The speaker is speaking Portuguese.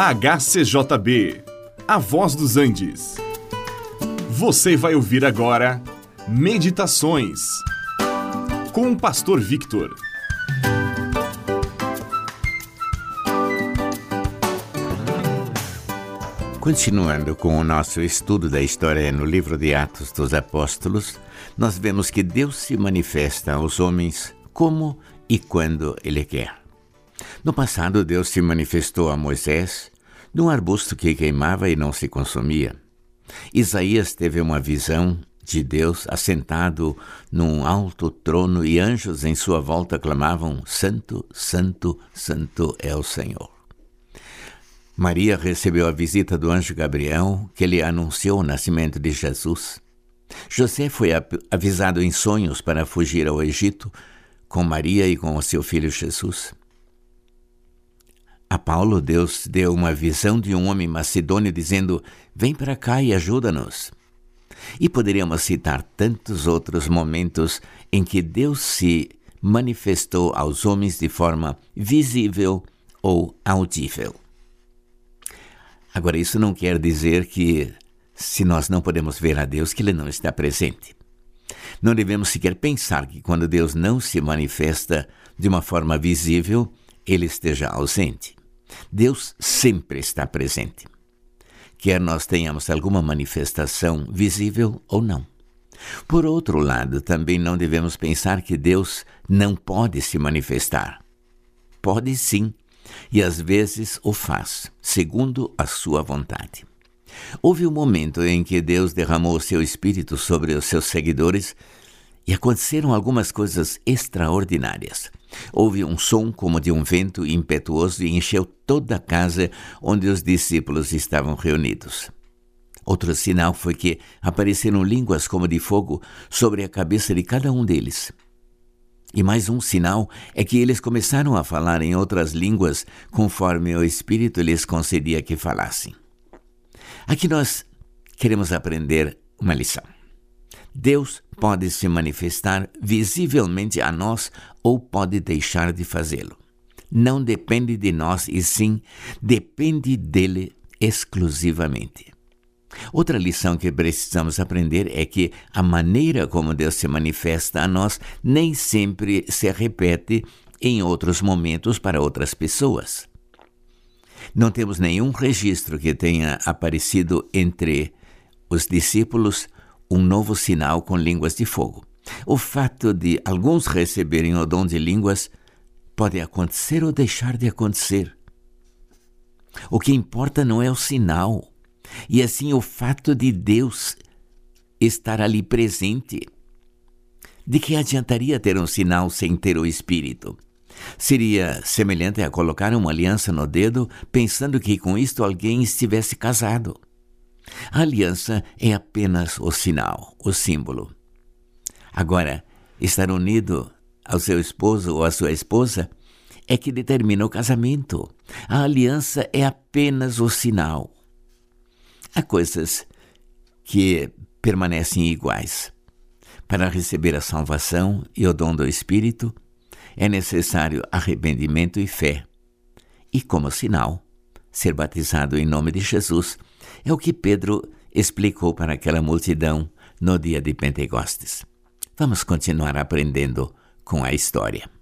HCJB, A Voz dos Andes. Você vai ouvir agora Meditações com o Pastor Victor. Continuando com o nosso estudo da história no livro de Atos dos Apóstolos, nós vemos que Deus se manifesta aos homens como e quando Ele quer. No passado, Deus se manifestou a Moisés num arbusto que queimava e não se consumia. Isaías teve uma visão de Deus assentado num alto trono e anjos em sua volta clamavam: Santo, Santo, Santo é o Senhor. Maria recebeu a visita do anjo Gabriel, que lhe anunciou o nascimento de Jesus. José foi avisado em sonhos para fugir ao Egito com Maria e com o seu filho Jesus. A Paulo, Deus deu uma visão de um homem macedônio dizendo: Vem para cá e ajuda-nos. E poderíamos citar tantos outros momentos em que Deus se manifestou aos homens de forma visível ou audível. Agora, isso não quer dizer que, se nós não podemos ver a Deus, que Ele não está presente. Não devemos sequer pensar que, quando Deus não se manifesta de uma forma visível, Ele esteja ausente. Deus sempre está presente, quer nós tenhamos alguma manifestação visível ou não. Por outro lado, também não devemos pensar que Deus não pode se manifestar. Pode sim, e às vezes o faz, segundo a sua vontade. Houve um momento em que Deus derramou seu espírito sobre os seus seguidores e aconteceram algumas coisas extraordinárias. Houve um som como de um vento impetuoso e encheu toda a casa onde os discípulos estavam reunidos. Outro sinal foi que apareceram línguas como de fogo sobre a cabeça de cada um deles. E mais um sinal é que eles começaram a falar em outras línguas conforme o Espírito lhes concedia que falassem. Aqui nós queremos aprender uma lição. Deus pode se manifestar visivelmente a nós ou pode deixar de fazê-lo. Não depende de nós e sim depende dele exclusivamente. Outra lição que precisamos aprender é que a maneira como Deus se manifesta a nós nem sempre se repete em outros momentos para outras pessoas. Não temos nenhum registro que tenha aparecido entre os discípulos um novo sinal com línguas de fogo. O fato de alguns receberem o dom de línguas pode acontecer ou deixar de acontecer. O que importa não é o sinal, e assim o fato de Deus estar ali presente. De que adiantaria ter um sinal sem ter o Espírito? Seria semelhante a colocar uma aliança no dedo pensando que com isto alguém estivesse casado. A aliança é apenas o sinal, o símbolo. Agora, estar unido ao seu esposo ou à sua esposa é que determina o casamento. A aliança é apenas o sinal. Há coisas que permanecem iguais. Para receber a salvação e o dom do Espírito, é necessário arrependimento e fé. E como sinal, ser batizado em nome de Jesus é o que Pedro explicou para aquela multidão no dia de Pentecostes. Vamos continuar aprendendo com a história.